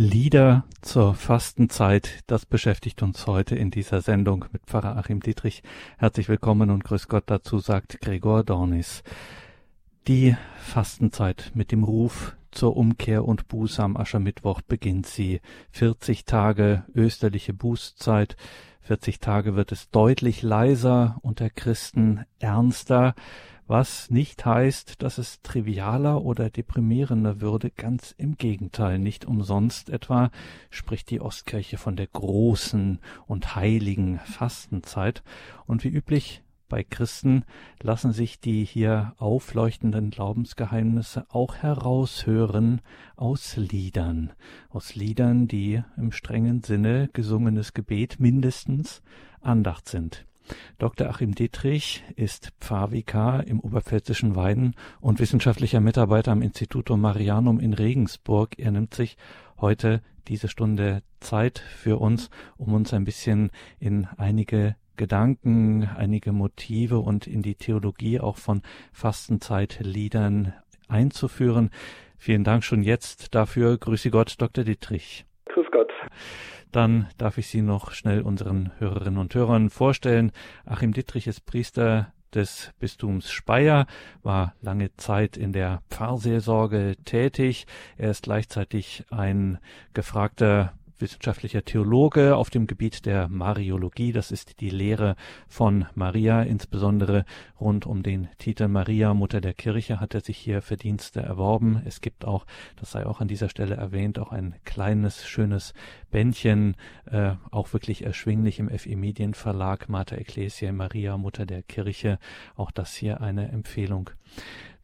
Lieder zur Fastenzeit, das beschäftigt uns heute in dieser Sendung mit Pfarrer Achim Dietrich. Herzlich willkommen und grüß Gott dazu, sagt Gregor Dornis. Die Fastenzeit mit dem Ruf zur Umkehr und Buße am Aschermittwoch beginnt sie. 40 Tage österliche Bußzeit. 40 Tage wird es deutlich leiser unter Christen ernster was nicht heißt, dass es trivialer oder deprimierender würde, ganz im Gegenteil. Nicht umsonst etwa spricht die Ostkirche von der großen und heiligen Fastenzeit. Und wie üblich bei Christen lassen sich die hier aufleuchtenden Glaubensgeheimnisse auch heraushören aus Liedern, aus Liedern, die im strengen Sinne gesungenes Gebet mindestens Andacht sind. Dr. Achim Dietrich ist Pfarrvikar im oberpfälzischen Weiden und wissenschaftlicher Mitarbeiter am Institutum Marianum in Regensburg. Er nimmt sich heute diese Stunde Zeit für uns, um uns ein bisschen in einige Gedanken, einige Motive und in die Theologie auch von Fastenzeitliedern einzuführen. Vielen Dank schon jetzt dafür. Grüße Gott, Dr. Dietrich. Grüß Gott. Dann darf ich Sie noch schnell unseren Hörerinnen und Hörern vorstellen. Achim Dittrich ist Priester des Bistums Speyer, war lange Zeit in der Pfarrseelsorge tätig. Er ist gleichzeitig ein gefragter wissenschaftlicher Theologe auf dem Gebiet der Mariologie. Das ist die Lehre von Maria, insbesondere rund um den Titel Maria, Mutter der Kirche, hat er sich hier Verdienste erworben. Es gibt auch, das sei auch an dieser Stelle erwähnt, auch ein kleines, schönes Bändchen, äh, auch wirklich erschwinglich im FE Medienverlag, Mater Ecclesiae Maria, Mutter der Kirche. Auch das hier eine Empfehlung.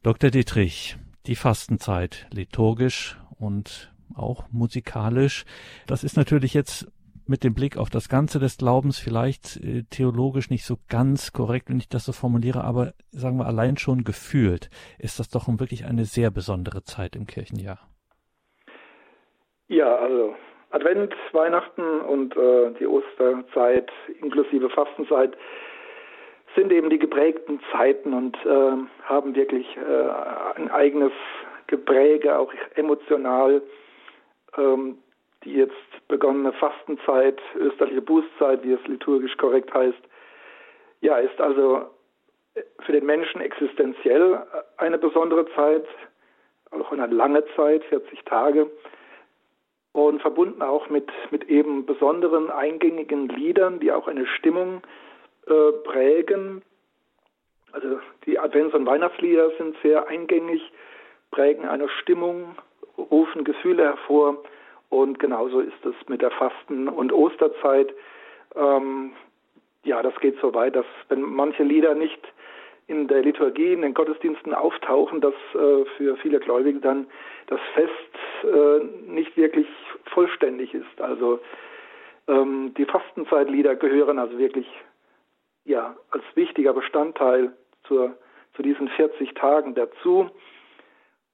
Dr. Dietrich, die Fastenzeit, liturgisch und auch musikalisch. Das ist natürlich jetzt mit dem Blick auf das Ganze des Glaubens vielleicht äh, theologisch nicht so ganz korrekt, wenn ich das so formuliere, aber sagen wir allein schon gefühlt ist das doch wirklich eine sehr besondere Zeit im Kirchenjahr. Ja, also Advent, Weihnachten und äh, die Osterzeit inklusive Fastenzeit sind eben die geprägten Zeiten und äh, haben wirklich äh, ein eigenes Gepräge, auch emotional ähm, die jetzt begonnene Fastenzeit, österliche Bußzeit, wie es liturgisch korrekt heißt, ja, ist also für den Menschen existenziell eine besondere Zeit, auch eine lange Zeit, 40 Tage, und verbunden auch mit, mit eben besonderen eingängigen Liedern, die auch eine Stimmung äh, prägen. Also die Advents- und Weihnachtslieder sind sehr eingängig, prägen eine Stimmung, rufen Gefühle hervor. Und genauso ist es mit der Fasten- und Osterzeit. Ähm, ja, das geht so weit, dass wenn manche Lieder nicht in der Liturgie, in den Gottesdiensten auftauchen, dass äh, für viele Gläubige dann das Fest äh, nicht wirklich vollständig ist. Also ähm, die Fastenzeitlieder gehören also wirklich ja als wichtiger Bestandteil zur, zu diesen 40 Tagen dazu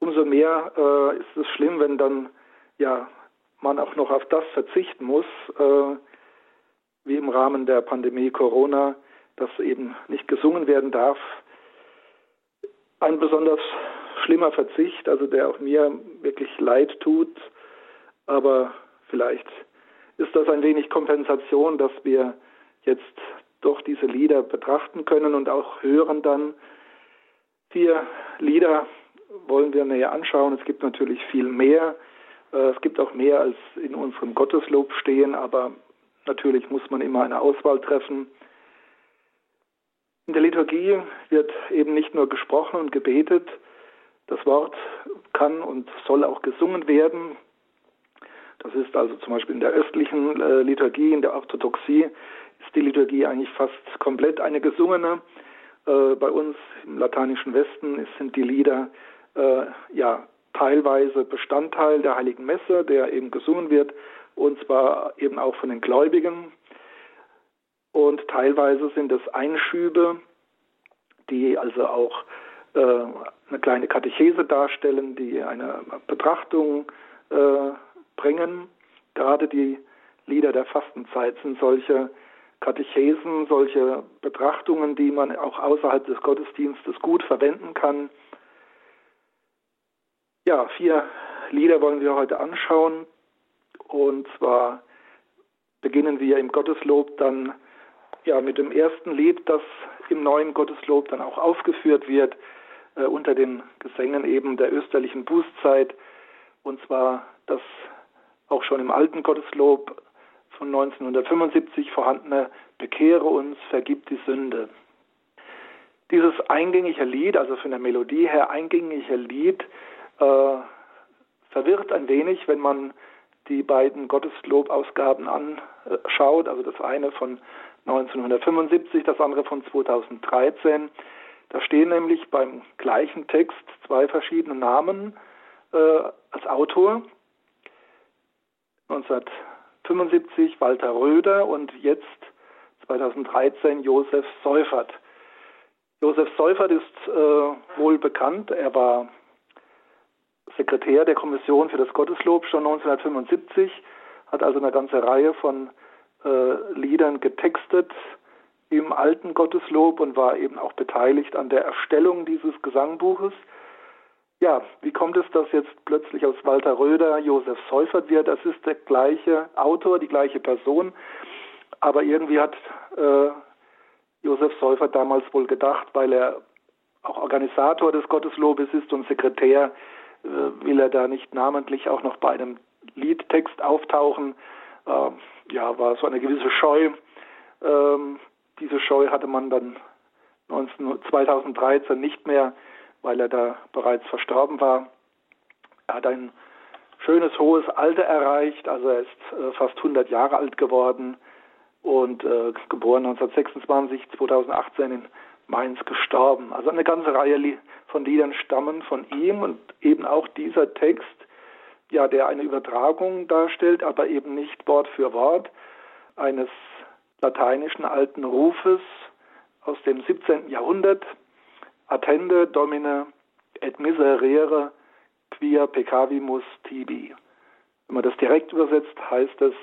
umso mehr äh, ist es schlimm, wenn dann ja man auch noch auf das verzichten muss, äh, wie im Rahmen der Pandemie Corona, dass eben nicht gesungen werden darf. Ein besonders schlimmer Verzicht, also der auch mir wirklich leid tut, aber vielleicht ist das ein wenig Kompensation, dass wir jetzt doch diese Lieder betrachten können und auch hören dann. Vier Lieder wollen wir näher anschauen. Es gibt natürlich viel mehr. Äh, es gibt auch mehr, als in unserem Gotteslob stehen, aber natürlich muss man immer eine Auswahl treffen. In der Liturgie wird eben nicht nur gesprochen und gebetet, das Wort kann und soll auch gesungen werden. Das ist also zum Beispiel in der östlichen äh, Liturgie, in der Orthodoxie, ist die Liturgie eigentlich fast komplett eine gesungene. Äh, bei uns im lateinischen Westen sind die Lieder ja teilweise Bestandteil der Heiligen Messe, der eben gesungen wird, und zwar eben auch von den Gläubigen. Und teilweise sind es Einschübe, die also auch äh, eine kleine Katechese darstellen, die eine Betrachtung äh, bringen. Gerade die Lieder der Fastenzeit sind solche Katechesen, solche Betrachtungen, die man auch außerhalb des Gottesdienstes gut verwenden kann ja, vier Lieder wollen wir heute anschauen. Und zwar beginnen wir im Gotteslob dann ja mit dem ersten Lied, das im neuen Gotteslob dann auch aufgeführt wird, äh, unter den Gesängen eben der österlichen Bußzeit. Und zwar das auch schon im alten Gotteslob von 1975 vorhandene Bekehre uns, vergib die Sünde. Dieses eingängige Lied, also von der Melodie her eingängige Lied, äh, verwirrt ein wenig, wenn man die beiden Gotteslobausgaben anschaut, also das eine von 1975, das andere von 2013. Da stehen nämlich beim gleichen Text zwei verschiedene Namen äh, als Autor. 1975 Walter Röder und jetzt 2013 Josef Seufert. Josef Seufert ist äh, wohl bekannt. Er war Sekretär der Kommission für das Gotteslob schon 1975, hat also eine ganze Reihe von äh, Liedern getextet im alten Gotteslob und war eben auch beteiligt an der Erstellung dieses Gesangbuches. Ja, wie kommt es, dass jetzt plötzlich aus Walter Röder Josef Seufert wird? Das ist der gleiche Autor, die gleiche Person, aber irgendwie hat äh, Josef Seufert damals wohl gedacht, weil er auch Organisator des Gotteslobes ist und Sekretär, will er da nicht namentlich auch noch bei einem Liedtext auftauchen. Äh, ja, war so eine gewisse Scheu. Ähm, diese Scheu hatte man dann 19, 2013 nicht mehr, weil er da bereits verstorben war. Er hat ein schönes hohes Alter erreicht, also er ist äh, fast 100 Jahre alt geworden und äh, geboren 1926, 2018 in Mainz gestorben. Also eine ganze Reihe von Liedern stammen von ihm und eben auch dieser Text, ja, der eine Übertragung darstellt, aber eben nicht Wort für Wort eines lateinischen alten Rufes aus dem 17. Jahrhundert, Attende Domine et miserere quia peccavimus tibi. Wenn man das direkt übersetzt, heißt es,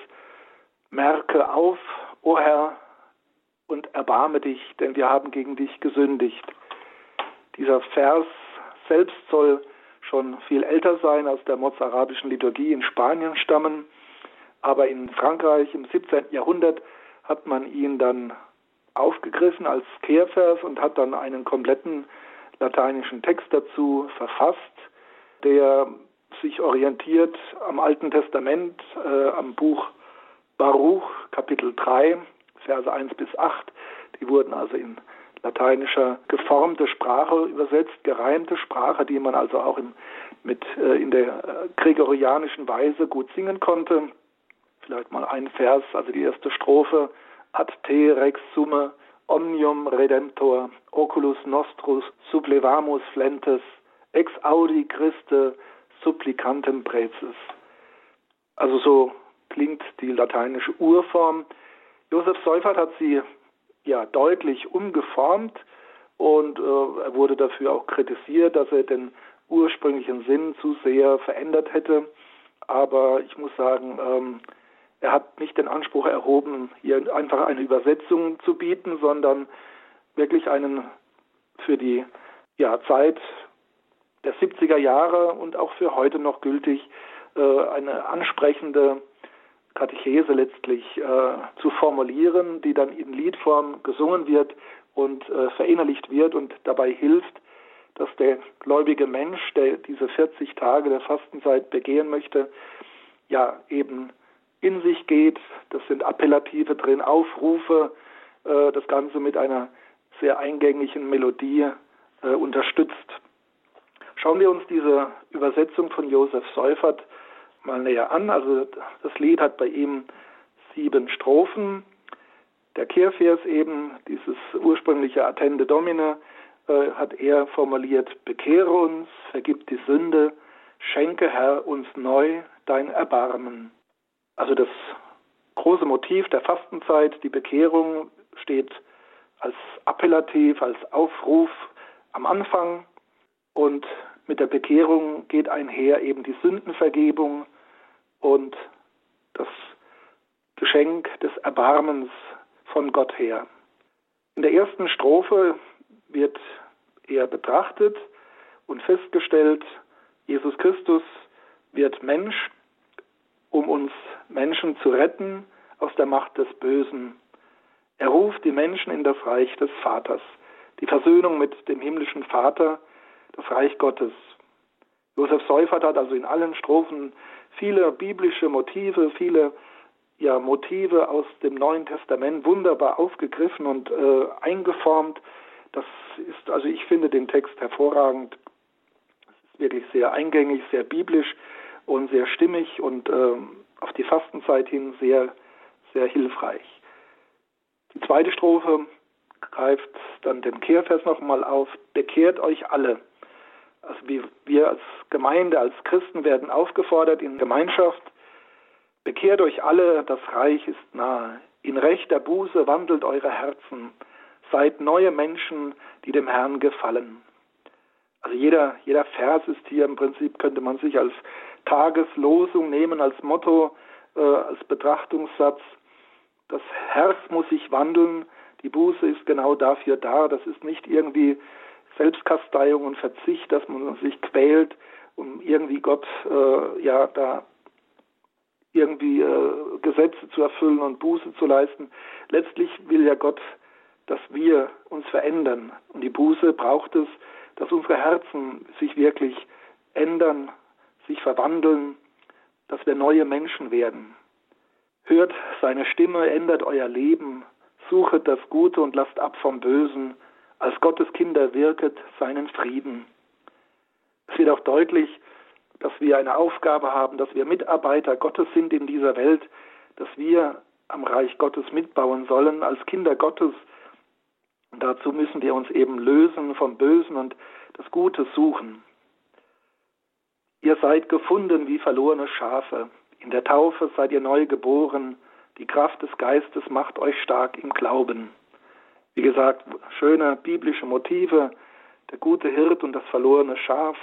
merke auf, O Herr, und erbarme dich, denn wir haben gegen dich gesündigt. Dieser Vers selbst soll schon viel älter sein, aus der mozarabischen Liturgie in Spanien stammen, aber in Frankreich im 17. Jahrhundert hat man ihn dann aufgegriffen als Kehrvers und hat dann einen kompletten lateinischen Text dazu verfasst, der sich orientiert am Alten Testament, äh, am Buch Baruch, Kapitel 3, Verse 1 bis 8. Die wurden also in lateinischer geformte Sprache übersetzt, gereimte Sprache, die man also auch im, mit, äh, in der äh, gregorianischen Weise gut singen konnte. Vielleicht mal ein Vers, also die erste Strophe. Ad te rex summe omnium redemptor, oculus nostrus supplevamus flentes, ex audi Christe supplicantem prezes. Also so klingt die lateinische Urform. Josef Seufert hat sie ja deutlich umgeformt und äh, er wurde dafür auch kritisiert, dass er den ursprünglichen Sinn zu sehr verändert hätte. Aber ich muss sagen, ähm, er hat nicht den Anspruch erhoben, hier einfach eine Übersetzung zu bieten, sondern wirklich einen für die ja, Zeit der 70er Jahre und auch für heute noch gültig äh, eine ansprechende Katechese letztlich äh, zu formulieren, die dann in Liedform gesungen wird und äh, verinnerlicht wird und dabei hilft, dass der gläubige Mensch, der diese 40 Tage der Fastenzeit begehen möchte, ja eben in sich geht. Das sind Appellative drin, Aufrufe, äh, das Ganze mit einer sehr eingängigen Melodie äh, unterstützt. Schauen wir uns diese Übersetzung von Josef Seufert mal näher an. Also das Lied hat bei ihm sieben Strophen. Der Kehrvers eben, dieses ursprüngliche Attende Domine, äh, hat er formuliert, bekehre uns, vergib die Sünde, schenke Herr uns neu dein Erbarmen. Also das große Motiv der Fastenzeit, die Bekehrung, steht als Appellativ, als Aufruf am Anfang und mit der Bekehrung geht einher eben die Sündenvergebung und das Geschenk des Erbarmens von Gott her. In der ersten Strophe wird er betrachtet und festgestellt, Jesus Christus wird Mensch, um uns Menschen zu retten aus der Macht des Bösen. Er ruft die Menschen in das Reich des Vaters, die Versöhnung mit dem himmlischen Vater, das Reich Gottes. Josef Seufert hat also in allen Strophen viele biblische Motive, viele ja, Motive aus dem Neuen Testament wunderbar aufgegriffen und äh, eingeformt. Das ist, also ich finde den Text hervorragend. Es ist wirklich sehr eingängig, sehr biblisch und sehr stimmig und äh, auf die Fastenzeit hin sehr, sehr hilfreich. Die zweite Strophe greift dann den Kehrvers nochmal auf. Bekehrt euch alle. Also wir, wir als Gemeinde, als Christen werden aufgefordert in Gemeinschaft, bekehrt euch alle, das Reich ist nahe. In rechter Buße wandelt eure Herzen. Seid neue Menschen, die dem Herrn gefallen. Also jeder, jeder Vers ist hier im Prinzip, könnte man sich als Tageslosung nehmen, als Motto, äh, als Betrachtungssatz. Das Herz muss sich wandeln. Die Buße ist genau dafür da. Das ist nicht irgendwie Selbstkasteiung und Verzicht, dass man sich quält, um irgendwie Gott äh, ja da irgendwie äh, Gesetze zu erfüllen und Buße zu leisten. Letztlich will ja Gott, dass wir uns verändern. Und die Buße braucht es, dass unsere Herzen sich wirklich ändern, sich verwandeln, dass wir neue Menschen werden. Hört seine Stimme, ändert euer Leben, suchet das Gute und lasst ab vom Bösen, als Gottes Kinder wirket seinen Frieden. Es wird auch deutlich, dass wir eine Aufgabe haben, dass wir Mitarbeiter Gottes sind in dieser Welt, dass wir am Reich Gottes mitbauen sollen als Kinder Gottes. Und dazu müssen wir uns eben lösen vom Bösen und das Gute suchen. Ihr seid gefunden wie verlorene Schafe. In der Taufe seid ihr neu geboren. Die Kraft des Geistes macht euch stark im Glauben. Wie gesagt, schöne biblische Motive, der gute Hirt und das verlorene Schaf.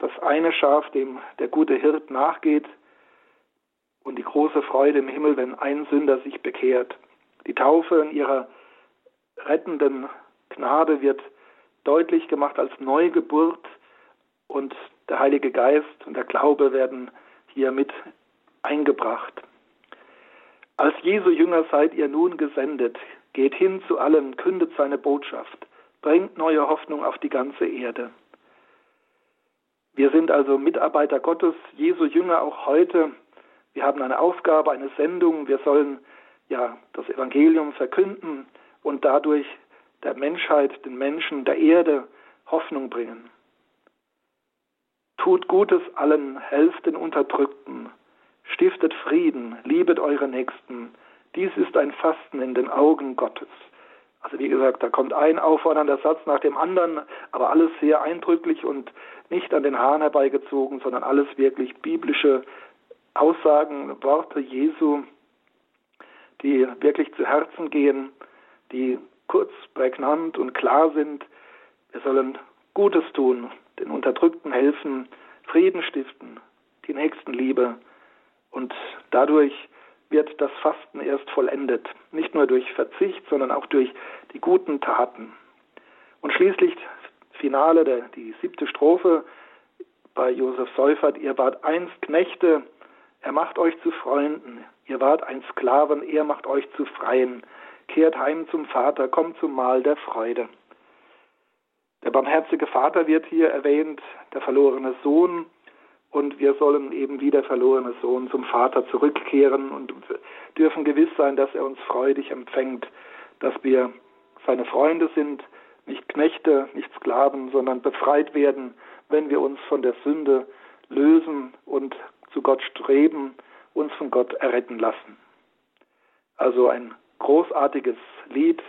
Das eine Schaf, dem der gute Hirt nachgeht und die große Freude im Himmel, wenn ein Sünder sich bekehrt. Die Taufe in ihrer rettenden Gnade wird deutlich gemacht als Neugeburt und der Heilige Geist und der Glaube werden hier mit eingebracht. Als Jesu Jünger seid ihr nun gesendet, geht hin zu allen, kündet seine Botschaft, bringt neue Hoffnung auf die ganze Erde. Wir sind also Mitarbeiter Gottes, Jesu Jünger auch heute. Wir haben eine Aufgabe, eine Sendung. Wir sollen ja das Evangelium verkünden und dadurch der Menschheit, den Menschen, der Erde Hoffnung bringen. Tut Gutes allen, helft den Unterdrückten, stiftet Frieden, liebet eure Nächsten. Dies ist ein Fasten in den Augen Gottes. Also wie gesagt, da kommt ein auffordernder Satz nach dem anderen, aber alles sehr eindrücklich und nicht an den Haaren herbeigezogen, sondern alles wirklich biblische Aussagen, Worte Jesu, die wirklich zu Herzen gehen, die kurz, prägnant und klar sind. Wir sollen Gutes tun, den Unterdrückten helfen, Frieden stiften, die Nächstenliebe. Und dadurch wird das Fasten erst vollendet. Nicht nur durch Verzicht, sondern auch durch die guten Taten. Und schließlich, Finale, der, die siebte Strophe bei Josef Seufert, ihr wart einst Knechte, er macht euch zu Freunden, ihr wart ein Sklaven, er macht euch zu Freien, kehrt heim zum Vater, kommt zum Mahl der Freude. Der barmherzige Vater wird hier erwähnt, der verlorene Sohn, und wir sollen eben wie der verlorene Sohn zum Vater zurückkehren und dürfen gewiss sein, dass er uns freudig empfängt, dass wir seine Freunde sind, nicht Knechte, nicht Sklaven, sondern befreit werden, wenn wir uns von der Sünde lösen und zu Gott streben, uns von Gott erretten lassen. Also ein großartiges Lied,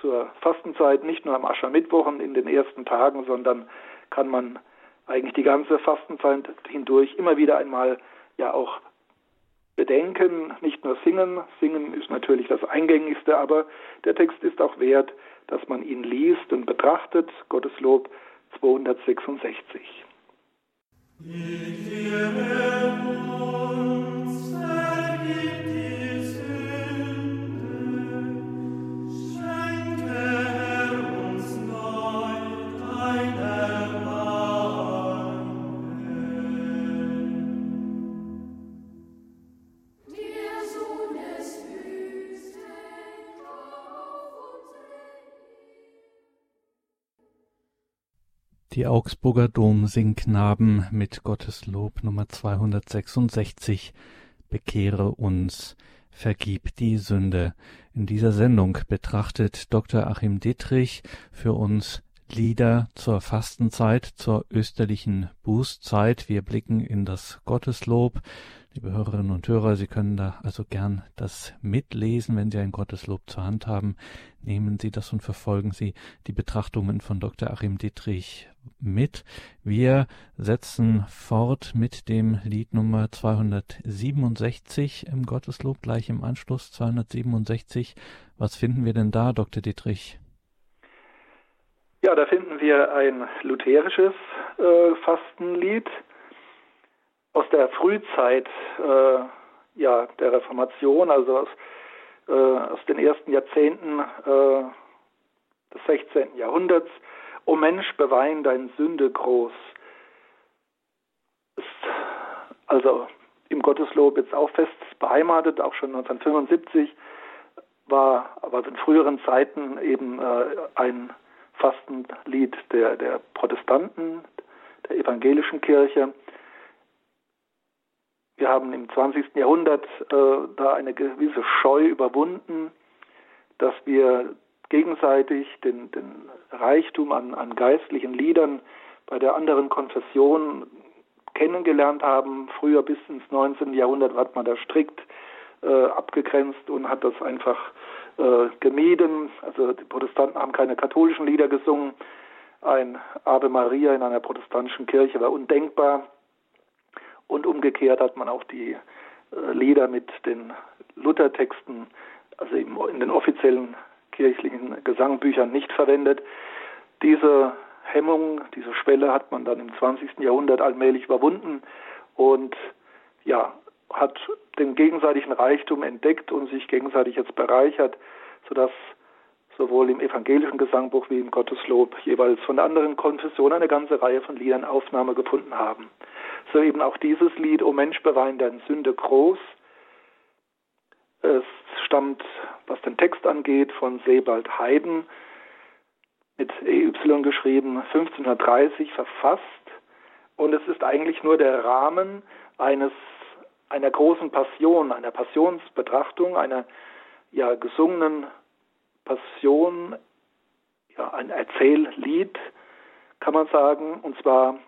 zur Fastenzeit, nicht nur am Aschermittwochen in den ersten Tagen, sondern kann man eigentlich die ganze Fastenzeit hindurch immer wieder einmal ja auch bedenken, nicht nur singen. Singen ist natürlich das Eingängigste, aber der Text ist auch wert, dass man ihn liest und betrachtet. Gottes Lob 266. Die Augsburger Domsingknaben mit Gottes Lob Nummer 266 Bekehre uns, vergib die Sünde. In dieser Sendung betrachtet Dr. Achim Dittrich für uns Lieder zur Fastenzeit, zur österlichen Bußzeit. Wir blicken in das Gotteslob. Liebe Hörerinnen und Hörer, Sie können da also gern das mitlesen, wenn Sie ein Gotteslob zur Hand haben. Nehmen Sie das und verfolgen Sie die Betrachtungen von Dr. Achim Dietrich mit. Wir setzen fort mit dem Lied Nummer 267 im Gotteslob, gleich im Anschluss 267. Was finden wir denn da, Dr. Dietrich? Ja, da finden wir ein lutherisches äh, Fastenlied aus der Frühzeit äh, ja, der Reformation, also aus, äh, aus den ersten Jahrzehnten äh, des 16. Jahrhunderts. O Mensch, bewein dein Sünde groß. Ist also im Gotteslob jetzt auch fest beheimatet, auch schon 1975 war aber in früheren Zeiten eben Fastenlied der, der Protestanten, der evangelischen Kirche. Wir haben im 20. Jahrhundert äh, da eine gewisse Scheu überwunden, dass wir gegenseitig den, den Reichtum an, an geistlichen Liedern bei der anderen Konfession kennengelernt haben. Früher bis ins 19. Jahrhundert hat man da strikt äh, abgegrenzt und hat das einfach äh, gemieden. Also die Protestanten haben keine katholischen Lieder gesungen. Ein Ave Maria in einer protestantischen Kirche war undenkbar. Und umgekehrt hat man auch die äh, Lieder mit den Luthertexten, also in den offiziellen kirchlichen Gesangbüchern nicht verwendet. Diese Hemmung, diese Schwelle hat man dann im 20. Jahrhundert allmählich überwunden und ja, hat den gegenseitigen Reichtum entdeckt und sich gegenseitig jetzt bereichert, sodass sowohl im evangelischen Gesangbuch wie im Gotteslob jeweils von der anderen Konfession eine ganze Reihe von Liedern Aufnahme gefunden haben. So eben auch dieses Lied, O Mensch, bewein deine Sünde groß. Es stammt, was den Text angeht, von Sebald Haydn, mit EY geschrieben, 1530 verfasst. Und es ist eigentlich nur der Rahmen eines, einer großen Passion, einer Passionsbetrachtung, einer ja, gesungenen Passion, ja, ein Erzähllied, kann man sagen. Und zwar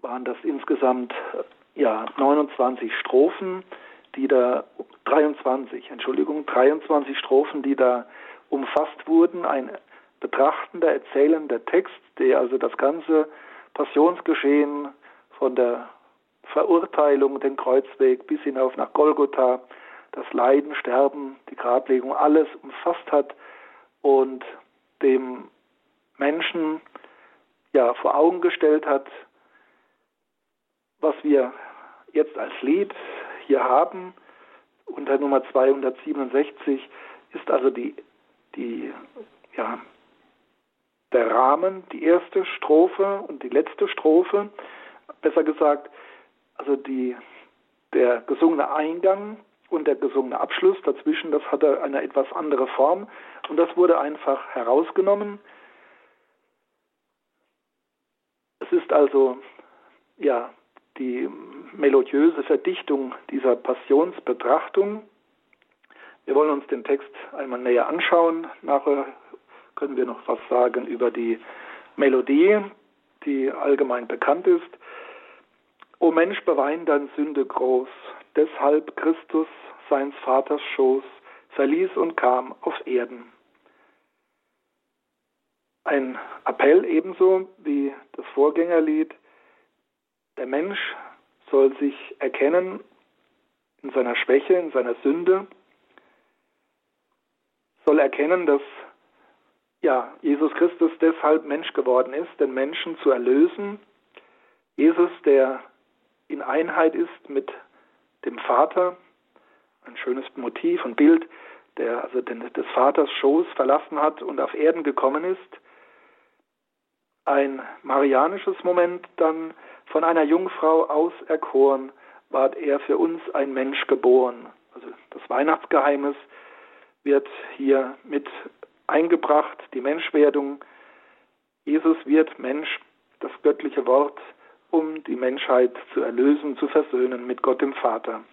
waren das insgesamt ja, 29 Strophen, die da 23, Entschuldigung, 23 Strophen, die da umfasst wurden, ein betrachtender, erzählender Text, der also das ganze Passionsgeschehen von der Verurteilung, den Kreuzweg bis hinauf nach Golgotha, das Leiden, Sterben, die Grablegung, alles umfasst hat und dem Menschen ja vor Augen gestellt hat, was wir jetzt als Lied hier haben, unter Nummer 267, ist also die, die, ja, der Rahmen, die erste Strophe und die letzte Strophe, besser gesagt, also die, der gesungene Eingang und der gesungene Abschluss dazwischen, das hatte eine etwas andere Form und das wurde einfach herausgenommen. Es ist also ja die melodiöse Verdichtung dieser Passionsbetrachtung. Wir wollen uns den Text einmal näher anschauen. Nachher können wir noch was sagen über die Melodie, die allgemein bekannt ist. O Mensch, bewein dein Sünde groß, deshalb Christus seins Vaters Schoß verließ und kam auf Erden. Ein Appell ebenso wie das Vorgängerlied, der Mensch soll sich erkennen in seiner Schwäche, in seiner Sünde, soll erkennen, dass ja, Jesus Christus deshalb Mensch geworden ist, den Menschen zu erlösen. Jesus, der in Einheit ist mit dem Vater, ein schönes Motiv und Bild, der also den, des Vaters Schoß verlassen hat und auf Erden gekommen ist. Ein marianisches Moment dann von einer Jungfrau auserkoren, ward er für uns ein Mensch geboren. Also das Weihnachtsgeheimnis wird hier mit eingebracht, die Menschwerdung Jesus wird Mensch, das göttliche Wort, um die Menschheit zu erlösen, zu versöhnen mit Gott dem Vater.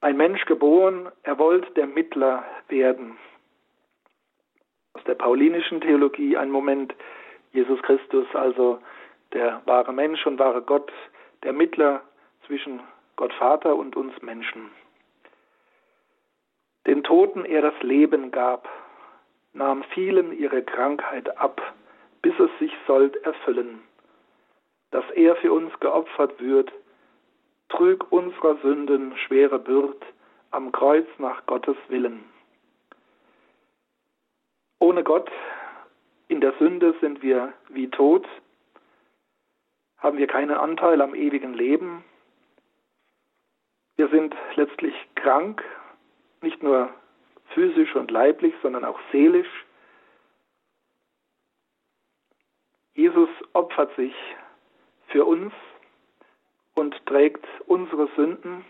Ein Mensch geboren, er wollte der Mittler werden. Aus der paulinischen Theologie ein Moment, Jesus Christus, also der wahre Mensch und wahre Gott, der Mittler zwischen Gott Vater und uns Menschen. Den Toten er das Leben gab, nahm vielen ihre Krankheit ab, bis es sich sollt erfüllen. Dass er für uns geopfert wird, trüg unserer Sünden schwere Bürd am Kreuz nach Gottes Willen. Ohne Gott in der Sünde sind wir wie tot, haben wir keinen Anteil am ewigen Leben. Wir sind letztlich krank, nicht nur physisch und leiblich, sondern auch seelisch. Jesus opfert sich für uns und trägt unsere Sünden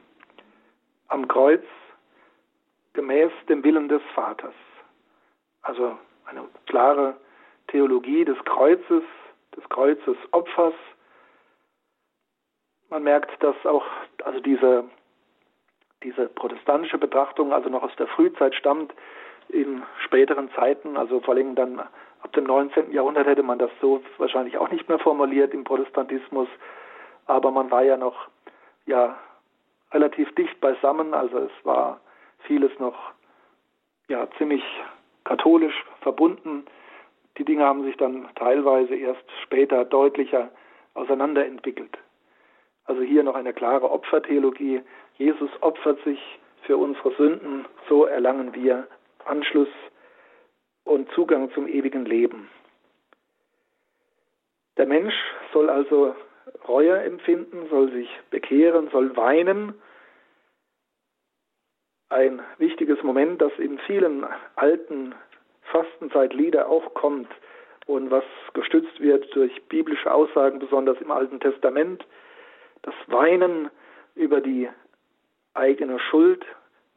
am Kreuz gemäß dem Willen des Vaters. Also eine klare Theologie des Kreuzes, des Kreuzes Opfers. Man merkt, dass auch also diese diese protestantische Betrachtung also noch aus der Frühzeit stammt, in späteren Zeiten, also vor allem dann ab dem 19. Jahrhundert hätte man das so wahrscheinlich auch nicht mehr formuliert im Protestantismus, aber man war ja noch ja relativ dicht beisammen, also es war vieles noch ja ziemlich katholisch verbunden. Die Dinge haben sich dann teilweise erst später deutlicher auseinanderentwickelt. Also hier noch eine klare Opfertheologie. Jesus opfert sich für unsere Sünden, so erlangen wir Anschluss und Zugang zum ewigen Leben. Der Mensch soll also Reue empfinden, soll sich bekehren, soll weinen. Ein wichtiges Moment, das in vielen alten Fastenzeitlieder auch kommt und was gestützt wird durch biblische Aussagen, besonders im Alten Testament das Weinen über die eigene Schuld,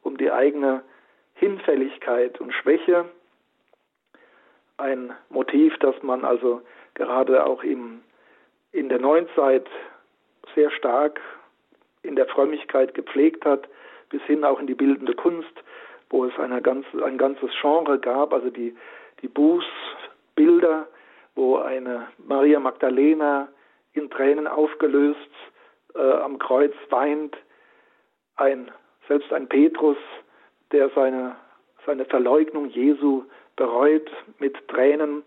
um die eigene Hinfälligkeit und Schwäche. Ein Motiv, das man also gerade auch im, in der Neuzeit sehr stark in der Frömmigkeit gepflegt hat, bis hin auch in die bildende Kunst, wo es ganz, ein ganzes Genre gab, also die, die Bußbilder, wo eine Maria Magdalena in Tränen aufgelöst äh, am Kreuz weint, ein, selbst ein Petrus, der seine, seine Verleugnung Jesu bereut mit Tränen.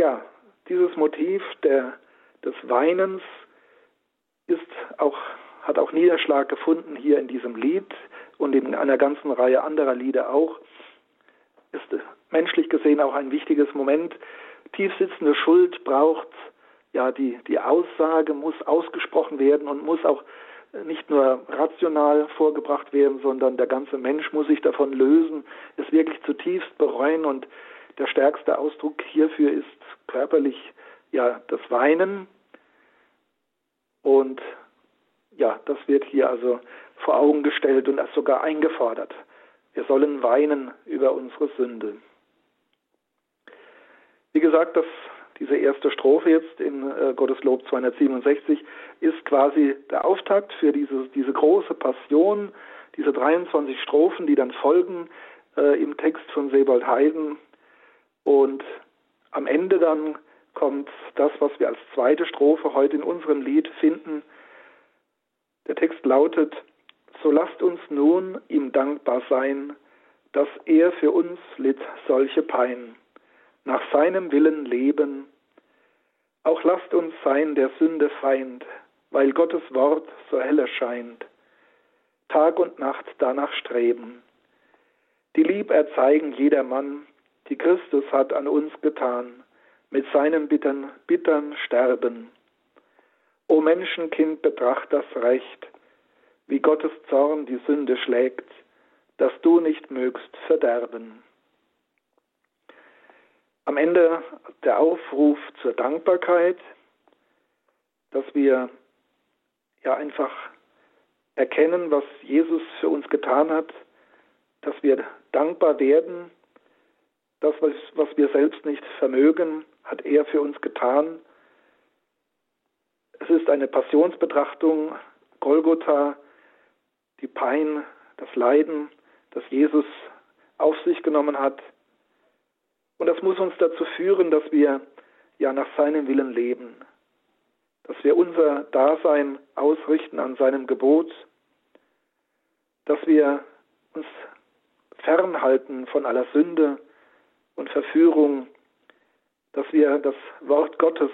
Ja, dieses Motiv der, des Weinens ist auch, hat auch Niederschlag gefunden hier in diesem Lied und in einer ganzen Reihe anderer Lieder auch. Ist menschlich gesehen auch ein wichtiges Moment. Tiefsitzende Schuld braucht ja, die, die Aussage muss ausgesprochen werden und muss auch nicht nur rational vorgebracht werden, sondern der ganze Mensch muss sich davon lösen, es wirklich zutiefst bereuen und der stärkste Ausdruck hierfür ist körperlich ja das Weinen und ja, das wird hier also vor Augen gestellt und sogar eingefordert. Wir sollen weinen über unsere Sünde. Wie gesagt, das diese erste Strophe jetzt in äh, Gotteslob 267 ist quasi der Auftakt für diese, diese große Passion, diese 23 Strophen, die dann folgen äh, im Text von Sebold Haydn. Und am Ende dann kommt das, was wir als zweite Strophe heute in unserem Lied finden. Der Text lautet, so lasst uns nun ihm dankbar sein, dass er für uns litt solche Pein, nach seinem Willen leben auch lasst uns sein der Sünde Feind, weil Gottes Wort so hell erscheint. Tag und Nacht danach streben. Die Lieb erzeigen jedermann, die Christus hat an uns getan, mit seinem bittern, bittern Sterben. O Menschenkind, betracht das Recht, wie Gottes Zorn die Sünde schlägt, dass du nicht mögst verderben. Am Ende der Aufruf zur Dankbarkeit, dass wir ja einfach erkennen, was Jesus für uns getan hat, dass wir dankbar werden, Das, was, was wir selbst nicht vermögen, hat er für uns getan. Es ist eine Passionsbetrachtung, Golgotha, die Pein, das Leiden, das Jesus auf sich genommen hat. Und das muss uns dazu führen, dass wir ja nach seinem Willen leben, dass wir unser Dasein ausrichten an seinem Gebot, dass wir uns fernhalten von aller Sünde und Verführung, dass wir das Wort Gottes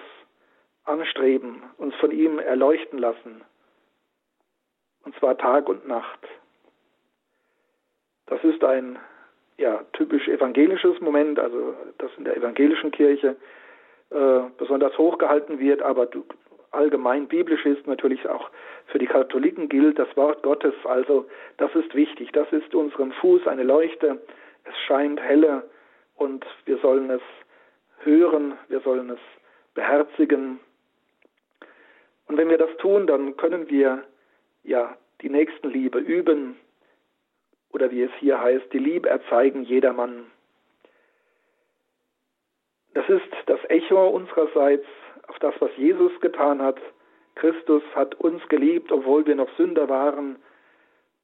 anstreben, uns von ihm erleuchten lassen, und zwar Tag und Nacht. Das ist ein ja, typisch evangelisches Moment, also das in der evangelischen Kirche äh, besonders hochgehalten wird, aber allgemein biblisch ist natürlich auch für die Katholiken gilt das Wort Gottes, also das ist wichtig, das ist unserem Fuß eine Leuchte, es scheint helle und wir sollen es hören, wir sollen es beherzigen. Und wenn wir das tun, dann können wir ja die Nächstenliebe üben, oder wie es hier heißt, die Liebe erzeigen jedermann. Das ist das Echo unsererseits auf das, was Jesus getan hat. Christus hat uns geliebt, obwohl wir noch Sünder waren.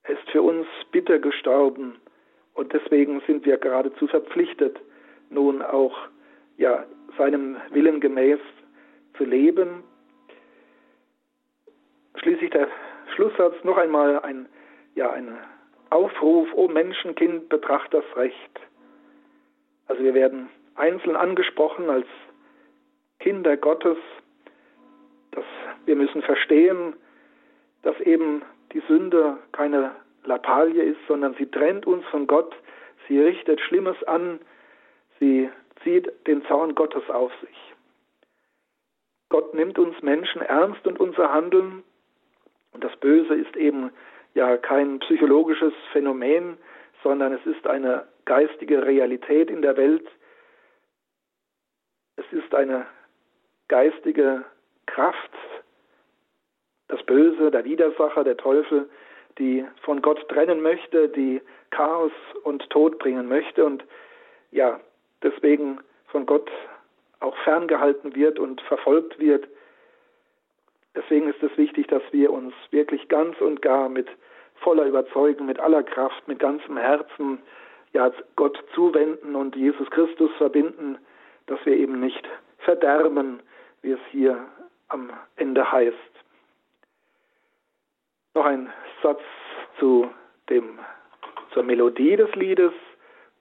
Er ist für uns bitter gestorben und deswegen sind wir geradezu verpflichtet, nun auch ja, seinem Willen gemäß zu leben. Schließlich der Schlusssatz noch einmal ein, ja, ein Aufruf, o Menschenkind, betracht das Recht. Also wir werden einzeln angesprochen als Kinder Gottes, dass wir müssen verstehen, dass eben die Sünde keine Lappalie ist, sondern sie trennt uns von Gott, sie richtet Schlimmes an, sie zieht den Zorn Gottes auf sich. Gott nimmt uns Menschen ernst und unser Handeln und das Böse ist eben ja kein psychologisches Phänomen, sondern es ist eine geistige Realität in der Welt. Es ist eine geistige Kraft, das Böse, der Widersacher, der Teufel, die von Gott trennen möchte, die Chaos und Tod bringen möchte und ja, deswegen von Gott auch ferngehalten wird und verfolgt wird. Deswegen ist es wichtig, dass wir uns wirklich ganz und gar mit voller Überzeugung, mit aller Kraft, mit ganzem Herzen ja, Gott zuwenden und Jesus Christus verbinden, dass wir eben nicht verderben, wie es hier am Ende heißt. Noch ein Satz zu dem, zur Melodie des Liedes.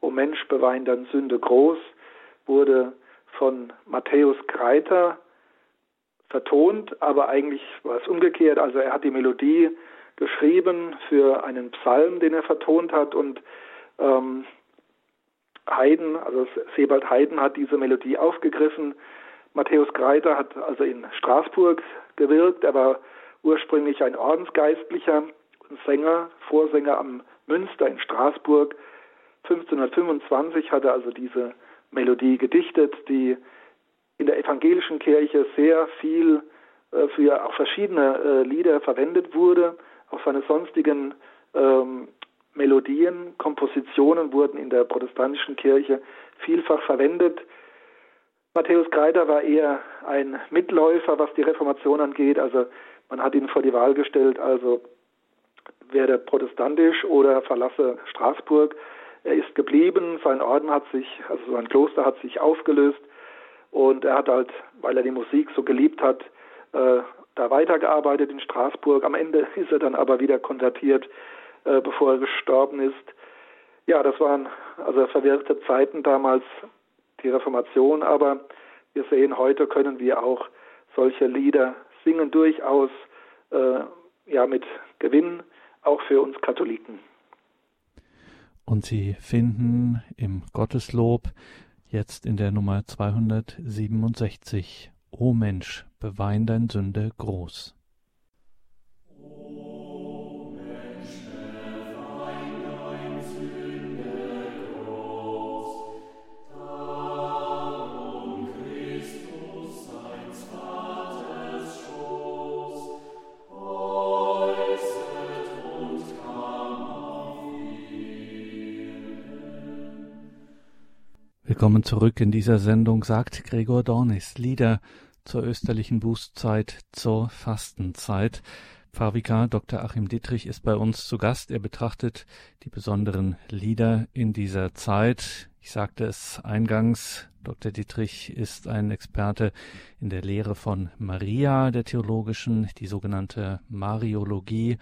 O Mensch, bewein dein Sünde groß, wurde von Matthäus Kreiter vertont, aber eigentlich war es umgekehrt. Also er hat die Melodie geschrieben für einen Psalm, den er vertont hat und ähm, Haydn, also Sebald Haydn hat diese Melodie aufgegriffen. Matthäus Greiter hat also in Straßburg gewirkt. Er war ursprünglich ein Ordensgeistlicher Sänger, Vorsänger am Münster in Straßburg. 1525 hat er also diese Melodie gedichtet, die in der evangelischen Kirche sehr viel äh, für auch verschiedene äh, Lieder verwendet wurde. Auch seine sonstigen ähm, Melodien, Kompositionen wurden in der protestantischen Kirche vielfach verwendet. Matthäus Kreiter war eher ein Mitläufer, was die Reformation angeht. Also man hat ihn vor die Wahl gestellt, also werde protestantisch oder verlasse Straßburg. Er ist geblieben, sein Orden hat sich, also sein Kloster hat sich aufgelöst. Und er hat halt, weil er die Musik so geliebt hat, äh, da weitergearbeitet in Straßburg. Am Ende ist er dann aber wieder konvertiert, äh, bevor er gestorben ist. Ja, das waren also verwirrte Zeiten damals, die Reformation, aber wir sehen, heute können wir auch solche Lieder singen, durchaus äh, ja mit Gewinn, auch für uns Katholiken. Und Sie finden im Gotteslob Jetzt in der Nummer 267. O Mensch, bewein dein Sünde groß. Willkommen zurück in dieser Sendung, sagt Gregor Dornis, Lieder zur österlichen Bußzeit, zur Fastenzeit. Pfarrvikar Dr. Achim Dietrich ist bei uns zu Gast. Er betrachtet die besonderen Lieder in dieser Zeit. Ich sagte es eingangs, Dr. Dietrich ist ein Experte in der Lehre von Maria, der theologischen, die sogenannte Mariologie.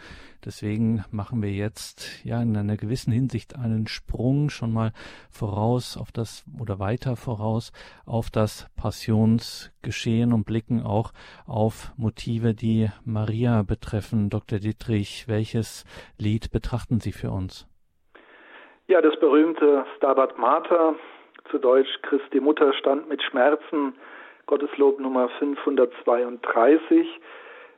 Deswegen machen wir jetzt ja in einer gewissen Hinsicht einen Sprung schon mal voraus auf das oder weiter voraus auf das Passionsgeschehen und blicken auch auf Motive, die Maria betreffen. Dr. Dietrich, welches Lied betrachten Sie für uns? Ja, das berühmte Stabat Mater, zu Deutsch Christi Mutter stand mit Schmerzen, Gotteslob Nummer 532.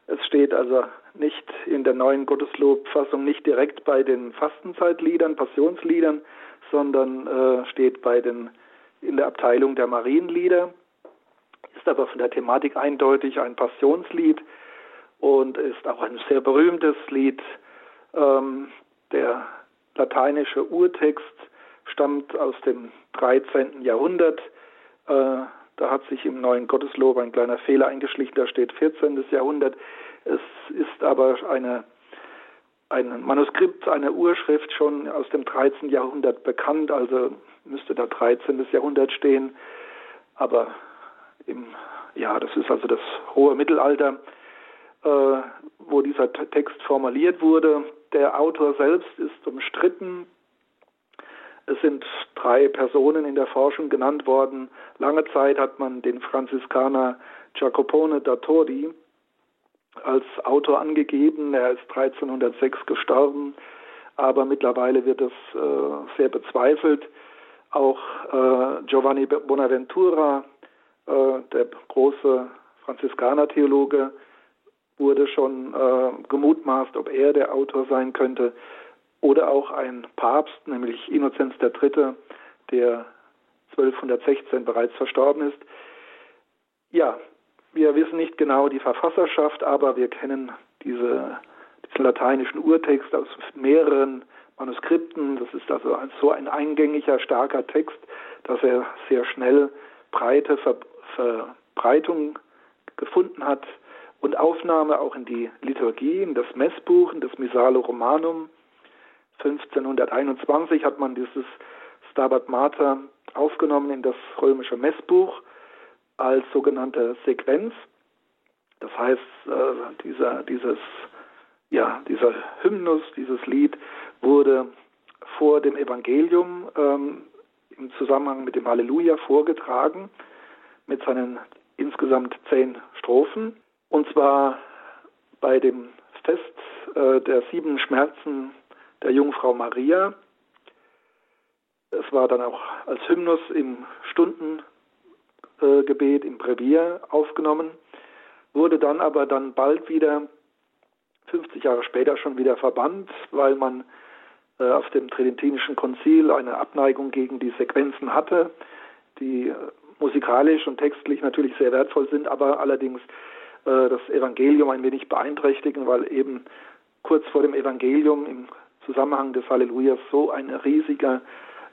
Es steht also nicht in der neuen Gotteslobfassung nicht direkt bei den Fastenzeitliedern, Passionsliedern, sondern äh, steht bei den in der Abteilung der Marienlieder, ist aber von der Thematik eindeutig ein Passionslied und ist auch ein sehr berühmtes Lied. Ähm, der lateinische Urtext stammt aus dem 13. Jahrhundert. Äh, da hat sich im neuen Gotteslob ein kleiner Fehler eingeschlichen, da steht 14. Jahrhundert. Es ist aber eine, ein Manuskript, eine Urschrift schon aus dem 13. Jahrhundert bekannt, also müsste da 13. Jahrhundert stehen. Aber im, ja, das ist also das hohe Mittelalter, äh, wo dieser Text formuliert wurde. Der Autor selbst ist umstritten. Es sind drei Personen in der Forschung genannt worden. Lange Zeit hat man den Franziskaner Jacopone da Todi als Autor angegeben. Er ist 1306 gestorben, aber mittlerweile wird es äh, sehr bezweifelt. Auch äh, Giovanni Bonaventura, äh, der große Franziskaner-Theologe, wurde schon äh, gemutmaßt, ob er der Autor sein könnte. Oder auch ein Papst, nämlich Innozenz III., der 1216 bereits verstorben ist. Ja, wir wissen nicht genau die Verfasserschaft, aber wir kennen diese, diesen lateinischen Urtext aus mehreren Manuskripten. Das ist also so ein eingängiger, starker Text, dass er sehr schnell breite Ver Verbreitung gefunden hat und Aufnahme auch in die Liturgie, in das Messbuch, in das Missale Romanum. 1521 hat man dieses Stabat Mater aufgenommen in das römische Messbuch als sogenannte Sequenz. Das heißt, äh, dieser, dieses, ja, dieser Hymnus, dieses Lied wurde vor dem Evangelium ähm, im Zusammenhang mit dem Halleluja vorgetragen mit seinen insgesamt zehn Strophen. Und zwar bei dem Fest äh, der sieben Schmerzen der Jungfrau Maria. Es war dann auch als Hymnus im Stundengebet äh, im Brevier aufgenommen, wurde dann aber dann bald wieder, 50 Jahre später schon wieder verbannt, weil man äh, auf dem Tridentinischen Konzil eine Abneigung gegen die Sequenzen hatte, die äh, musikalisch und textlich natürlich sehr wertvoll sind, aber allerdings das Evangelium ein wenig beeinträchtigen, weil eben kurz vor dem Evangelium im Zusammenhang des Hallelujas so ein riesiger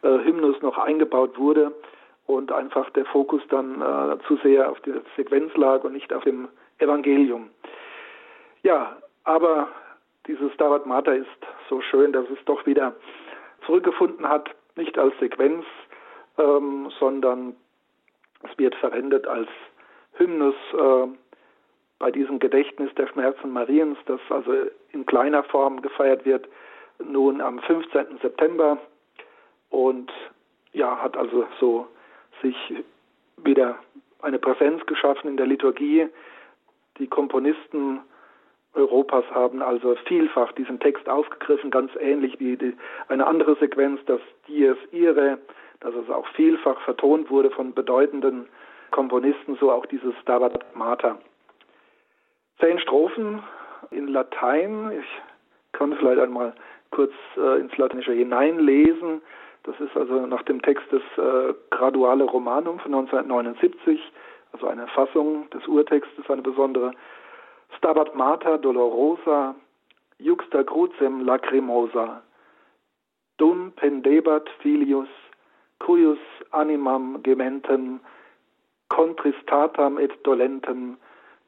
äh, Hymnus noch eingebaut wurde und einfach der Fokus dann äh, zu sehr auf der Sequenz lag und nicht auf dem Evangelium. Ja, aber dieses Stabat Mater ist so schön, dass es doch wieder zurückgefunden hat, nicht als Sequenz, ähm, sondern es wird verwendet als Hymnus äh, bei diesem Gedächtnis der Schmerzen Mariens, das also in kleiner Form gefeiert wird, nun am 15. September und ja, hat also so sich wieder eine Präsenz geschaffen in der Liturgie. Die Komponisten Europas haben also vielfach diesen Text aufgegriffen, ganz ähnlich wie die, eine andere Sequenz, das Dies Irae, das also auch vielfach vertont wurde von bedeutenden Komponisten, so auch dieses Stabat Mater. Zehn Strophen in Latein. Ich kann vielleicht einmal kurz äh, ins Lateinische hineinlesen. Das ist also nach dem Text des äh, Graduale Romanum von 1979, also eine Fassung des Urtextes, eine besondere. Stabat Mater Dolorosa, Juxta Crucem Lacrimosa, Dum pendebat filius, cuius animam gementem, contristatam et dolentem,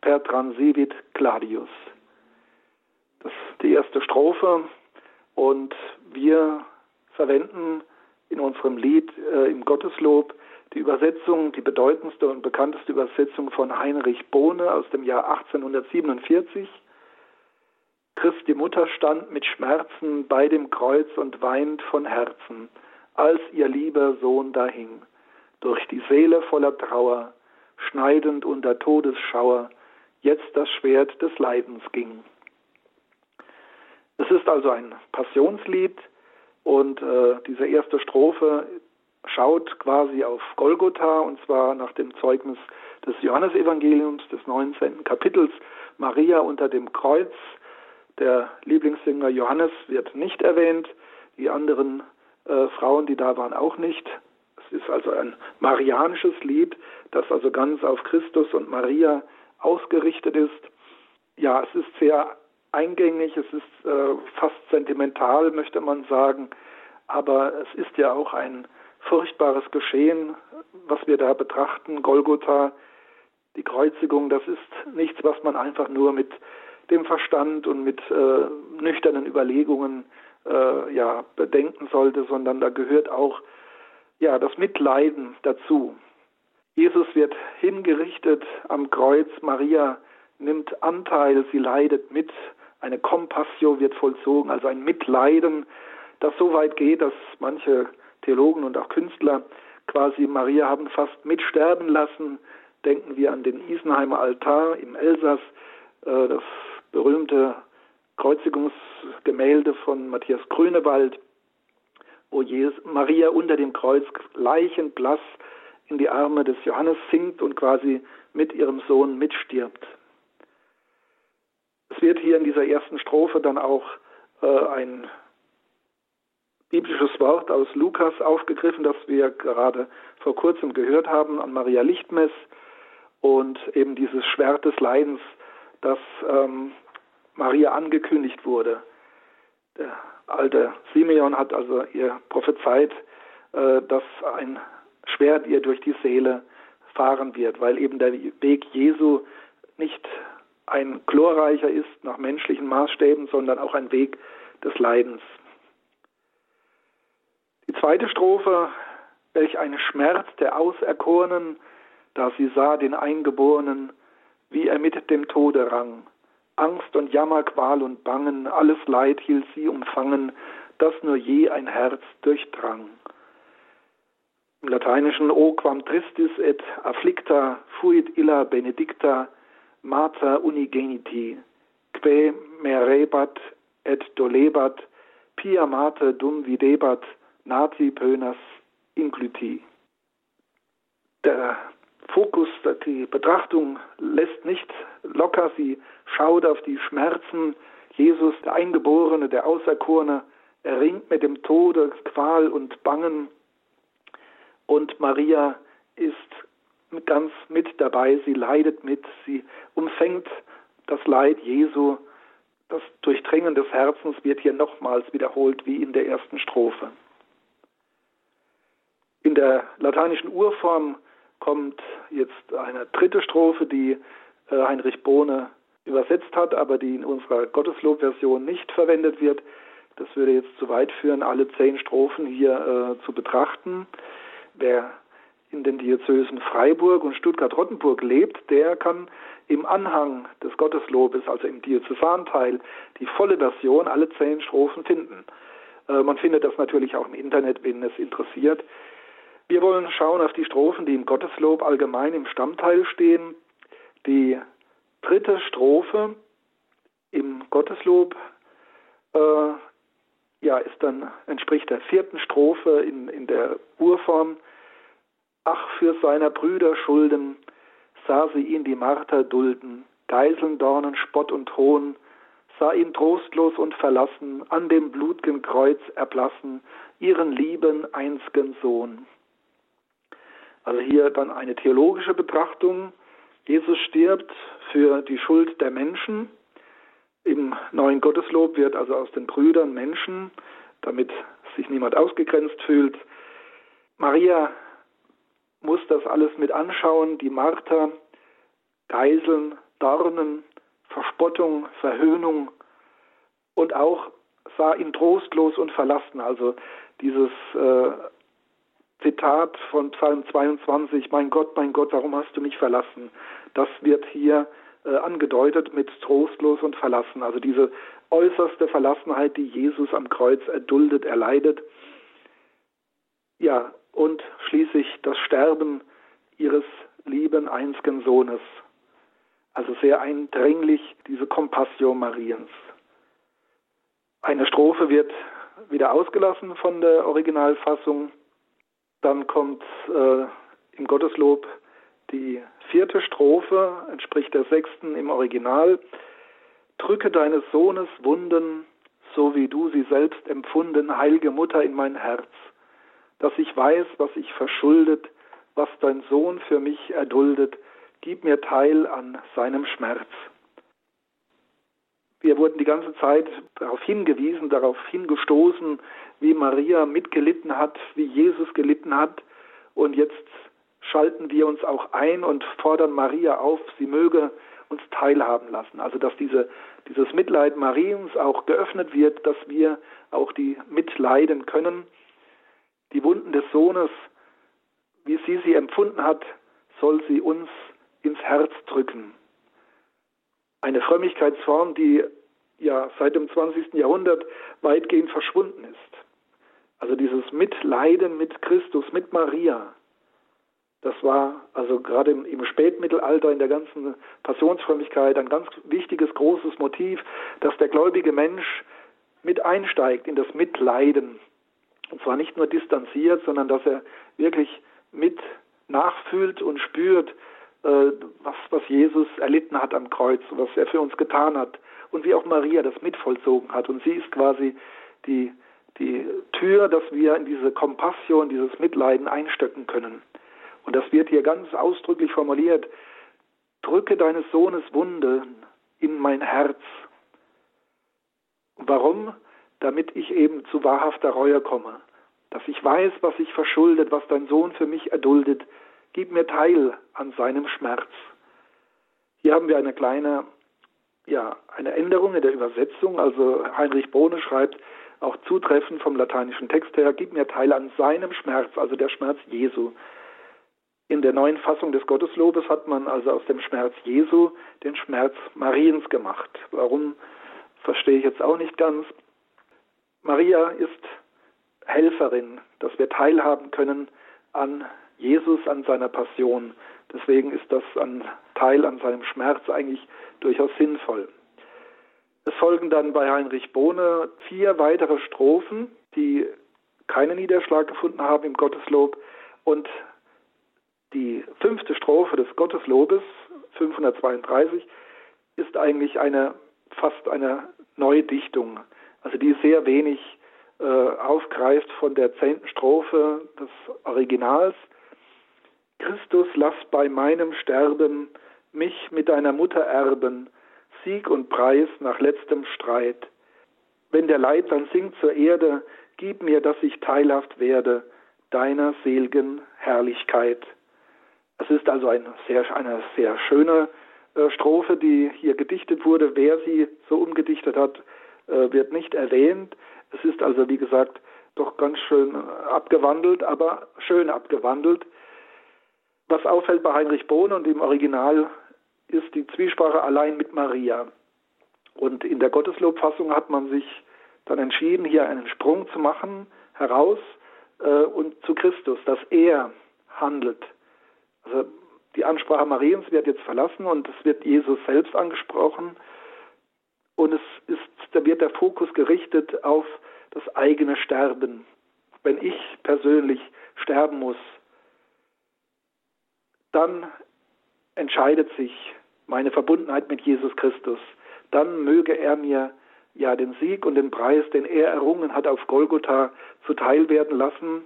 per transivit Gladius. Das ist die erste Strophe und wir verwenden in unserem Lied äh, im Gotteslob die Übersetzung, die bedeutendste und bekannteste Übersetzung von Heinrich Bohne aus dem Jahr 1847. Christi Mutter stand mit Schmerzen bei dem Kreuz und weint von Herzen, als ihr lieber Sohn dahing, durch die Seele voller Trauer, schneidend unter Todesschauer, jetzt das Schwert des Leidens ging. Es ist also ein Passionslied und äh, diese erste Strophe schaut quasi auf Golgotha und zwar nach dem Zeugnis des Johannesevangeliums des 19. Kapitels Maria unter dem Kreuz. Der Lieblingssänger Johannes wird nicht erwähnt, die anderen äh, Frauen, die da waren, auch nicht. Es ist also ein marianisches Lied, das also ganz auf Christus und Maria ausgerichtet ist. Ja, es ist sehr eingängig, es ist äh, fast sentimental, möchte man sagen, aber es ist ja auch ein furchtbares Geschehen, was wir da betrachten, Golgotha, die Kreuzigung, das ist nichts, was man einfach nur mit dem Verstand und mit äh, nüchternen Überlegungen äh, ja, bedenken sollte, sondern da gehört auch ja, das Mitleiden dazu. Jesus wird hingerichtet am Kreuz, Maria nimmt Anteil, sie leidet mit, eine Compassio wird vollzogen, also ein Mitleiden, das so weit geht, dass manche Theologen und auch Künstler quasi Maria haben fast mitsterben lassen. Denken wir an den Isenheimer Altar im Elsass, äh, das berühmte Kreuzigungsgemälde von Matthias Grünewald, wo Maria unter dem Kreuz leichenblass in die Arme des Johannes sinkt und quasi mit ihrem Sohn mitstirbt. Wird hier in dieser ersten Strophe dann auch äh, ein biblisches Wort aus Lukas aufgegriffen, das wir gerade vor kurzem gehört haben an Maria Lichtmess und eben dieses Schwert des Leidens, das ähm, Maria angekündigt wurde. Der alte Simeon hat also ihr prophezeit, äh, dass ein Schwert ihr durch die Seele fahren wird, weil eben der Weg Jesu nicht ein glorreicher ist nach menschlichen Maßstäben, sondern auch ein Weg des Leidens. Die zweite Strophe, welch ein Schmerz der Auserkorenen, da sie sah den Eingeborenen, wie er mit dem Tode rang. Angst und Jammer, Qual und Bangen, alles Leid hielt sie umfangen, das nur je ein Herz durchdrang. Im Lateinischen O quam tristis et afflicta fuit illa benedicta mater unigeniti, que merebat et dolebat, pia mater dum videbat, nati pönas incluti. Der Fokus, die Betrachtung lässt nicht locker, sie schaut auf die Schmerzen. Jesus, der Eingeborene, der Auserkorene, erringt mit dem Tode, Qual und Bangen. Und Maria ist ganz mit dabei, sie leidet mit, sie umfängt das Leid Jesu. Das Durchdringen des Herzens wird hier nochmals wiederholt wie in der ersten Strophe. In der lateinischen Urform kommt jetzt eine dritte Strophe, die äh, Heinrich Bohne übersetzt hat, aber die in unserer Gotteslob-Version nicht verwendet wird. Das würde jetzt zu weit führen, alle zehn Strophen hier äh, zu betrachten. Wer in den Diözesen Freiburg und Stuttgart-Rottenburg lebt, der kann im Anhang des Gotteslobes, also im Diözesanteil, die volle Version, alle zehn Strophen finden. Äh, man findet das natürlich auch im Internet, wenn es interessiert. Wir wollen schauen auf die Strophen, die im Gotteslob allgemein im Stammteil stehen. Die dritte Strophe im Gotteslob äh, ja, ist dann, entspricht der vierten Strophe in, in der Urform. Ach, für seiner Brüder Schulden sah sie ihn die Marter dulden, Geiseln, Dornen, Spott und Hohn, sah ihn trostlos und verlassen, an dem blutgen Kreuz erblassen, ihren lieben einzigen Sohn. Also hier dann eine theologische Betrachtung. Jesus stirbt für die Schuld der Menschen. Im neuen Gotteslob wird also aus den Brüdern Menschen, damit sich niemand ausgegrenzt fühlt. Maria muss das alles mit anschauen, die Martha, Geiseln, Dornen, Verspottung, Verhöhnung und auch sah ihn trostlos und verlassen. Also dieses äh, Zitat von Psalm 22, mein Gott, mein Gott, warum hast du mich verlassen? Das wird hier äh, angedeutet mit trostlos und verlassen. Also diese äußerste Verlassenheit, die Jesus am Kreuz erduldet, erleidet. Ja, und schließlich das Sterben ihres lieben einzigen Sohnes. Also sehr eindringlich diese Compassio Mariens. Eine Strophe wird wieder ausgelassen von der Originalfassung. Dann kommt äh, im Gotteslob die vierte Strophe, entspricht der sechsten im Original. Drücke deines Sohnes Wunden, so wie du sie selbst empfunden, heilige Mutter, in mein Herz, dass ich weiß, was ich verschuldet, was dein Sohn für mich erduldet, gib mir teil an seinem Schmerz. Wir wurden die ganze Zeit darauf hingewiesen, darauf hingestoßen, wie Maria mitgelitten hat, wie Jesus gelitten hat. Und jetzt schalten wir uns auch ein und fordern Maria auf, sie möge uns teilhaben lassen. Also dass diese, dieses Mitleid Mariens auch geöffnet wird, dass wir auch die mitleiden können. Die Wunden des Sohnes, wie sie sie empfunden hat, soll sie uns ins Herz drücken eine Frömmigkeitsform, die ja seit dem 20. Jahrhundert weitgehend verschwunden ist. Also dieses Mitleiden mit Christus, mit Maria, das war also gerade im, im, Spätmittelalter in der ganzen Passionsfrömmigkeit ein ganz wichtiges, großes Motiv, dass der gläubige Mensch mit einsteigt in das Mitleiden. Und zwar nicht nur distanziert, sondern dass er wirklich mit nachfühlt und spürt, äh, was, was Jesus erlitten hat am Kreuz, was er für uns getan hat und wie auch Maria das mitvollzogen hat. Und sie ist quasi die, die Tür, dass wir in diese Kompassion, dieses Mitleiden einstöcken können. Und das wird hier ganz ausdrücklich formuliert. Drücke deines Sohnes Wunden in mein Herz. Warum? Damit ich eben zu wahrhafter Reue komme. Dass ich weiß, was ich verschuldet, was dein Sohn für mich erduldet, gib mir teil an seinem Schmerz. Hier haben wir eine kleine, ja, eine Änderung in der Übersetzung. Also Heinrich Bohne schreibt auch zutreffend vom lateinischen Text her, gib mir teil an seinem Schmerz, also der Schmerz Jesu. In der neuen Fassung des Gotteslobes hat man also aus dem Schmerz Jesu den Schmerz Mariens gemacht. Warum, verstehe ich jetzt auch nicht ganz. Maria ist Helferin, dass wir teilhaben können an Jesus an seiner Passion. Deswegen ist das ein Teil an seinem Schmerz eigentlich durchaus sinnvoll. Es folgen dann bei Heinrich Bohne vier weitere Strophen, die keinen Niederschlag gefunden haben im Gotteslob. Und die fünfte Strophe des Gotteslobes, 532, ist eigentlich eine fast eine Neudichtung, also die sehr wenig äh, aufgreift von der zehnten Strophe des Originals Christus, lass bei meinem Sterben mich mit deiner Mutter erben, Sieg und Preis nach letztem Streit. Wenn der Leib dann sinkt zur Erde, gib mir, dass ich teilhaft werde deiner selgen Herrlichkeit. Es ist also eine sehr, eine sehr schöne äh, Strophe, die hier gedichtet wurde. Wer sie so umgedichtet hat, wird nicht erwähnt. Es ist also, wie gesagt, doch ganz schön abgewandelt, aber schön abgewandelt. Was auffällt bei Heinrich Bohn und im Original ist die Zwiesprache allein mit Maria. Und in der Gotteslobfassung hat man sich dann entschieden, hier einen Sprung zu machen, heraus äh, und zu Christus, dass er handelt. Also die Ansprache Mariens wird jetzt verlassen und es wird Jesus selbst angesprochen. Und es ist, da wird der Fokus gerichtet auf das eigene Sterben. Wenn ich persönlich sterben muss, dann entscheidet sich meine Verbundenheit mit Jesus Christus. Dann möge er mir ja den Sieg und den Preis, den er errungen hat auf Golgotha, zuteil werden lassen.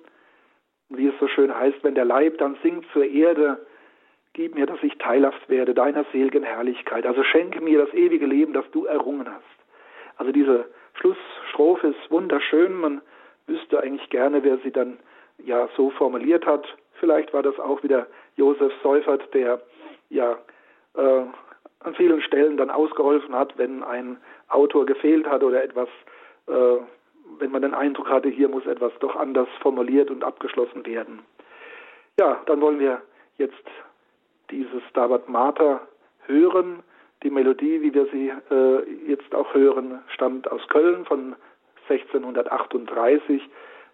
Wie es so schön heißt, wenn der Leib dann sinkt zur Erde, gib mir, dass ich teilhaft werde deiner seligen Herrlichkeit. Also schenke mir das ewige Leben, das du errungen hast. Also diese Schlussstrophe ist wunderschön. Man wüsste eigentlich gerne, wer sie dann ja so formuliert hat. Vielleicht war das auch wieder Josef Seufert, der ja äh, an vielen Stellen dann ausgeholfen hat, wenn ein Autor gefehlt hat oder etwas, äh, wenn man den Eindruck hatte, hier muss etwas doch anders formuliert und abgeschlossen werden. Ja, dann wollen wir jetzt dieses Stabat Mater hören. Die Melodie, wie wir sie äh, jetzt auch hören, stammt aus Köln von 1638.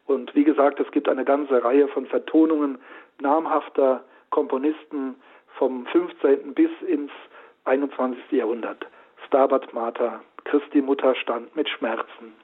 Und wie gesagt, es gibt eine ganze Reihe von Vertonungen namhafter Komponisten vom 15. bis ins 21. Jahrhundert. Stabat Mater, Christi Mutter stand mit Schmerzen.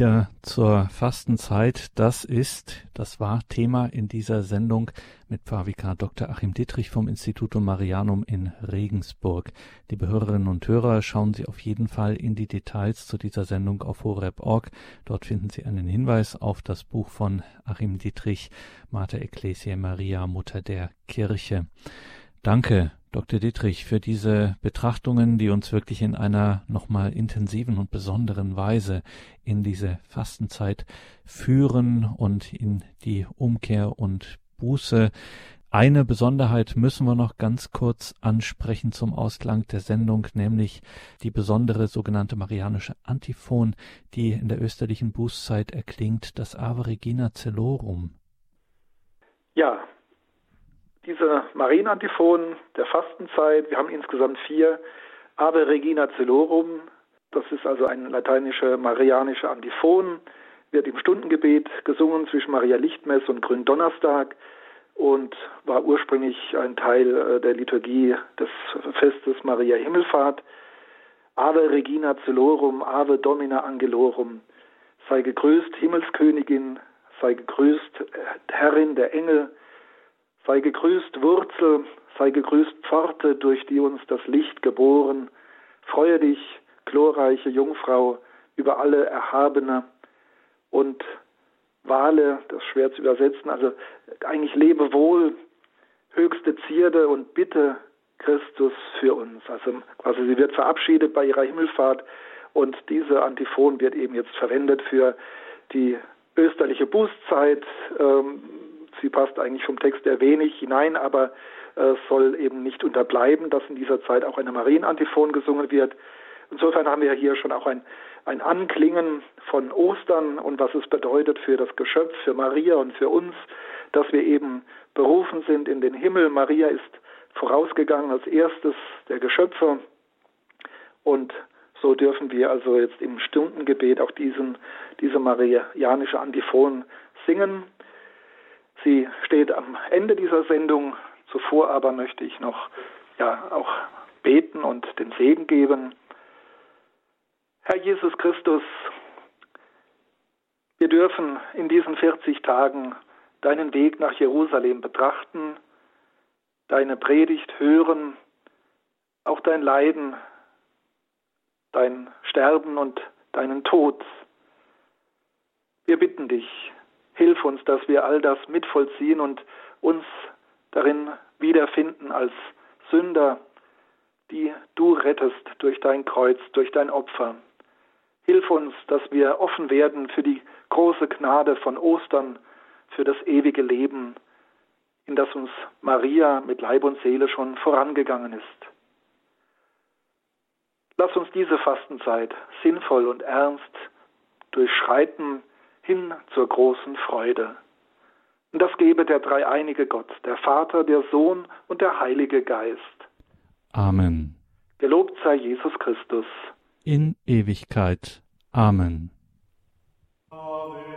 Die Lieder zur Fastenzeit, das ist, das war Thema in dieser Sendung mit Pfarrvikar Dr. Achim Dittrich vom Institutum Marianum in Regensburg. Liebe Hörerinnen und Hörer, schauen Sie auf jeden Fall in die Details zu dieser Sendung auf horeb.org. Dort finden Sie einen Hinweis auf das Buch von Achim Dittrich, Mater Ecclesiae Maria, Mutter der Kirche. Danke, Dr. Dietrich, für diese Betrachtungen, die uns wirklich in einer nochmal intensiven und besonderen Weise in diese Fastenzeit führen und in die Umkehr und Buße. Eine Besonderheit müssen wir noch ganz kurz ansprechen zum Ausklang der Sendung, nämlich die besondere sogenannte marianische Antiphon, die in der österlichen Bußzeit erklingt, das Ave Regina Celorum. Ja, diese Marienantiphon der Fastenzeit, wir haben insgesamt vier, Ave Regina Celorum, das ist also ein lateinischer marianischer Antiphon, wird im Stundengebet gesungen zwischen Maria Lichtmess und Gründonnerstag und war ursprünglich ein Teil äh, der Liturgie des Festes Maria Himmelfahrt. Ave Regina Celorum, Ave Domina Angelorum, sei gegrüßt Himmelskönigin, sei gegrüßt äh, Herrin der Engel, Sei gegrüßt Wurzel, sei gegrüßt Pforte, durch die uns das Licht geboren. Freue dich, glorreiche Jungfrau, über alle Erhabene und Wale, das schwer zu übersetzen, also eigentlich lebe wohl, höchste Zierde und bitte Christus für uns. Also quasi sie wird verabschiedet bei ihrer Himmelfahrt und diese Antiphon wird eben jetzt verwendet für die österliche Bußzeit. Ähm, Sie passt eigentlich vom Text her wenig hinein, aber äh, soll eben nicht unterbleiben, dass in dieser Zeit auch eine Marienantiphon gesungen wird. Insofern haben wir hier schon auch ein, ein Anklingen von Ostern und was es bedeutet für das Geschöpf, für Maria und für uns, dass wir eben berufen sind in den Himmel. Maria ist vorausgegangen als erstes der Geschöpfe und so dürfen wir also jetzt im Stundengebet auch diesen, diese marianische Antiphon singen. Sie steht am Ende dieser Sendung. Zuvor aber möchte ich noch ja auch beten und den Segen geben. Herr Jesus Christus, wir dürfen in diesen 40 Tagen deinen Weg nach Jerusalem betrachten, deine Predigt hören, auch dein Leiden, dein Sterben und deinen Tod. Wir bitten dich, Hilf uns, dass wir all das mitvollziehen und uns darin wiederfinden als Sünder, die du rettest durch dein Kreuz, durch dein Opfer. Hilf uns, dass wir offen werden für die große Gnade von Ostern, für das ewige Leben, in das uns Maria mit Leib und Seele schon vorangegangen ist. Lass uns diese Fastenzeit sinnvoll und ernst durchschreiten hin zur großen Freude. Und das gebe der dreieinige Gott, der Vater, der Sohn und der Heilige Geist. Amen. Gelobt sei Jesus Christus. In Ewigkeit. Amen. Amen.